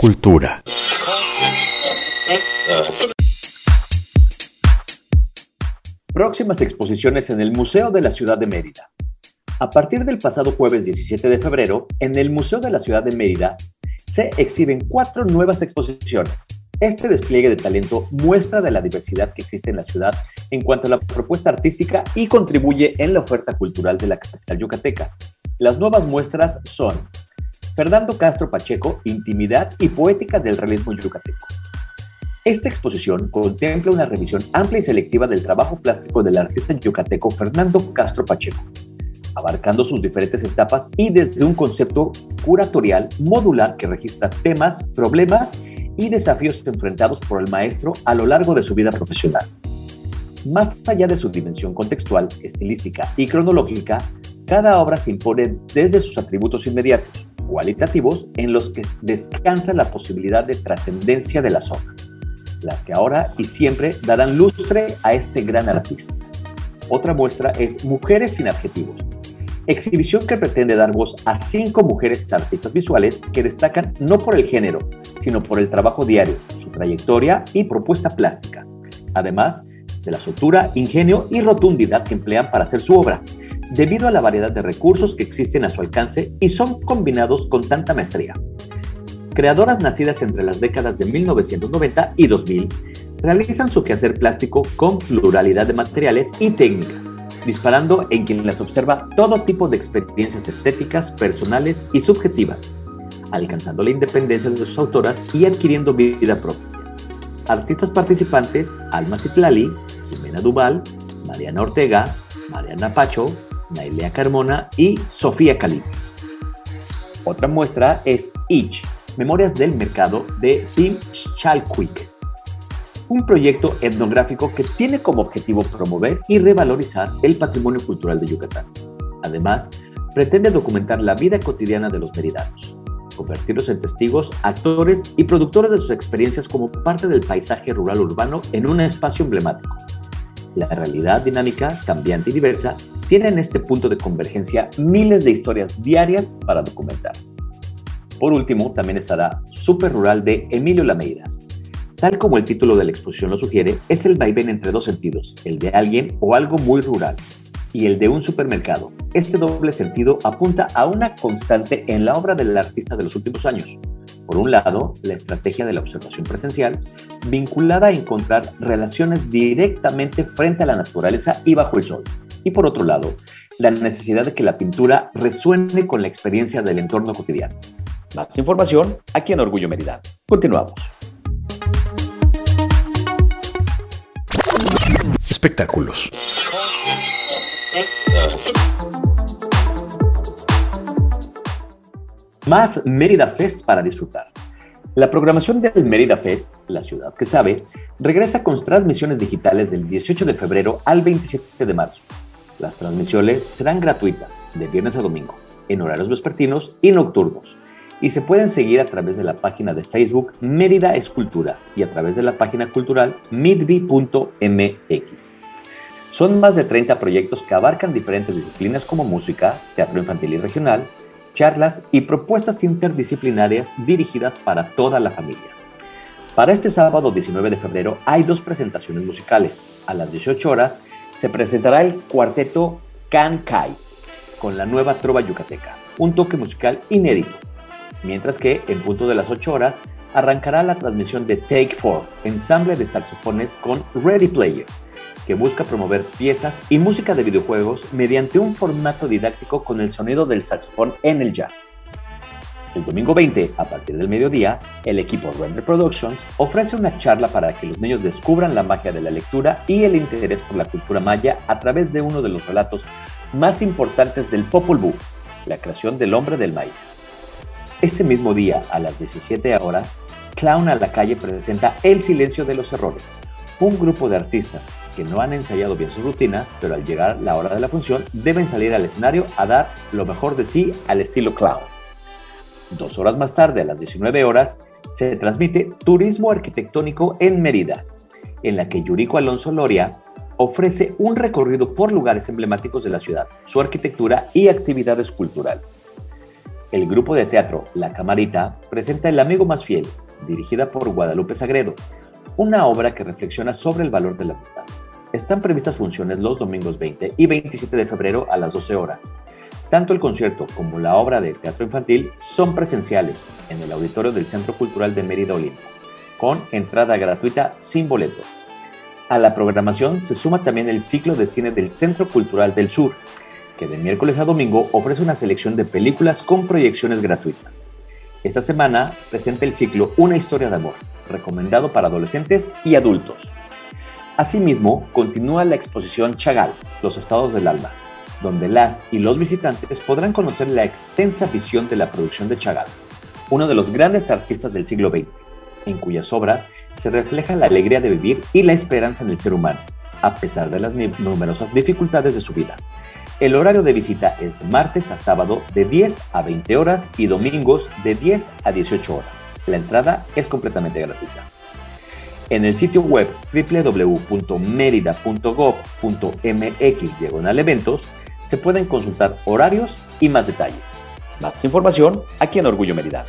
cultura. Próximas exposiciones en el Museo de la Ciudad de Mérida. A partir del pasado jueves 17 de febrero, en el Museo de la Ciudad de Mérida se exhiben cuatro nuevas exposiciones. Este despliegue de talento muestra de la diversidad que existe en la ciudad en cuanto a la propuesta artística y contribuye en la oferta cultural de la capital yucateca. Las nuevas muestras son Fernando Castro Pacheco, Intimidad y Poética del Realismo Yucateco. Esta exposición contempla una revisión amplia y selectiva del trabajo plástico del artista yucateco Fernando Castro Pacheco, abarcando sus diferentes etapas y desde un concepto curatorial modular que registra temas, problemas y desafíos enfrentados por el maestro a lo largo de su vida profesional. Más allá de su dimensión contextual, estilística y cronológica, cada obra se impone desde sus atributos inmediatos, cualitativos, en los que descansa la posibilidad de trascendencia de las obras, las que ahora y siempre darán lustre a este gran artista. Otra muestra es Mujeres sin adjetivos, exhibición que pretende dar voz a cinco mujeres artistas visuales que destacan no por el género, sino por el trabajo diario, su trayectoria y propuesta plástica, además de la soltura, ingenio y rotundidad que emplean para hacer su obra, debido a la variedad de recursos que existen a su alcance y son combinados con tanta maestría. Creadoras nacidas entre las décadas de 1990 y 2000 realizan su quehacer plástico con pluralidad de materiales y técnicas, disparando en quien las observa todo tipo de experiencias estéticas, personales y subjetivas, alcanzando la independencia de sus autoras y adquiriendo vida propia. Artistas participantes, Alma Citlali, Jimena Duval, Mariana Ortega, Mariana Pacho, Nailea Carmona y Sofía Cali. Otra muestra es Ich, Memorias del Mercado de Tim Chalquick, un proyecto etnográfico que tiene como objetivo promover y revalorizar el patrimonio cultural de Yucatán. Además, pretende documentar la vida cotidiana de los meridanos, convertirlos en testigos, actores y productores de sus experiencias como parte del paisaje rural urbano en un espacio emblemático. La realidad dinámica, cambiante y diversa tiene en este punto de convergencia miles de historias diarias para documentar. Por último, también estará Super Rural de Emilio Lameiras. Tal como el título de la exposición lo sugiere, es el vaivén entre dos sentidos, el de alguien o algo muy rural y el de un supermercado. Este doble sentido apunta a una constante en la obra del artista de los últimos años. Por un lado, la estrategia de la observación presencial, vinculada a encontrar relaciones directamente frente a la naturaleza y bajo el sol y por otro lado, la necesidad de que la pintura resuene con la experiencia del entorno cotidiano. Más información aquí en Orgullo Merida. Continuamos. Espectáculos. Más Mérida Fest para disfrutar. La programación del Mérida Fest, la ciudad que sabe, regresa con transmisiones digitales del 18 de febrero al 27 de marzo las transmisiones serán gratuitas de viernes a domingo, en horarios vespertinos y nocturnos, y se pueden seguir a través de la página de Facebook Mérida Escultura y a través de la página cultural midvi.mx. Son más de 30 proyectos que abarcan diferentes disciplinas como música, teatro infantil y regional, charlas y propuestas interdisciplinarias dirigidas para toda la familia. Para este sábado 19 de febrero hay dos presentaciones musicales. A las 18 horas se presentará el cuarteto Can Kai con la nueva trova yucateca, un toque musical inédito. Mientras que, en punto de las 8 horas, arrancará la transmisión de Take Four, ensamble de saxofones con Ready Players, que busca promover piezas y música de videojuegos mediante un formato didáctico con el sonido del saxofón en el jazz. El domingo 20, a partir del mediodía, el equipo Render Productions ofrece una charla para que los niños descubran la magia de la lectura y el interés por la cultura maya a través de uno de los relatos más importantes del Popol Vuh, la creación del hombre del maíz. Ese mismo día, a las 17 horas, Clown a la calle presenta El silencio de los errores, un grupo de artistas que no han ensayado bien sus rutinas, pero al llegar la hora de la función deben salir al escenario a dar lo mejor de sí al estilo Clown. Dos horas más tarde, a las 19 horas, se transmite Turismo Arquitectónico en Mérida, en la que Yuriko Alonso Loria ofrece un recorrido por lugares emblemáticos de la ciudad, su arquitectura y actividades culturales. El grupo de teatro La Camarita presenta El amigo más fiel, dirigida por Guadalupe Sagredo, una obra que reflexiona sobre el valor de la amistad. Están previstas funciones los domingos 20 y 27 de febrero a las 12 horas. Tanto el concierto como la obra de teatro infantil son presenciales en el auditorio del Centro Cultural de Mérida Olimpo, con entrada gratuita sin boleto. A la programación se suma también el ciclo de cine del Centro Cultural del Sur, que de miércoles a domingo ofrece una selección de películas con proyecciones gratuitas. Esta semana presenta el ciclo Una historia de amor, recomendado para adolescentes y adultos. Asimismo, continúa la exposición Chagal, Los estados del alma, donde las y los visitantes podrán conocer la extensa visión de la producción de Chagall, uno de los grandes artistas del siglo XX, en cuyas obras se refleja la alegría de vivir y la esperanza en el ser humano, a pesar de las numerosas dificultades de su vida. El horario de visita es de martes a sábado de 10 a 20 horas y domingos de 10 a 18 horas. La entrada es completamente gratuita. En el sitio web www.merida.gov.mx eventos se pueden consultar horarios y más detalles. Más información aquí en Orgullo Merida.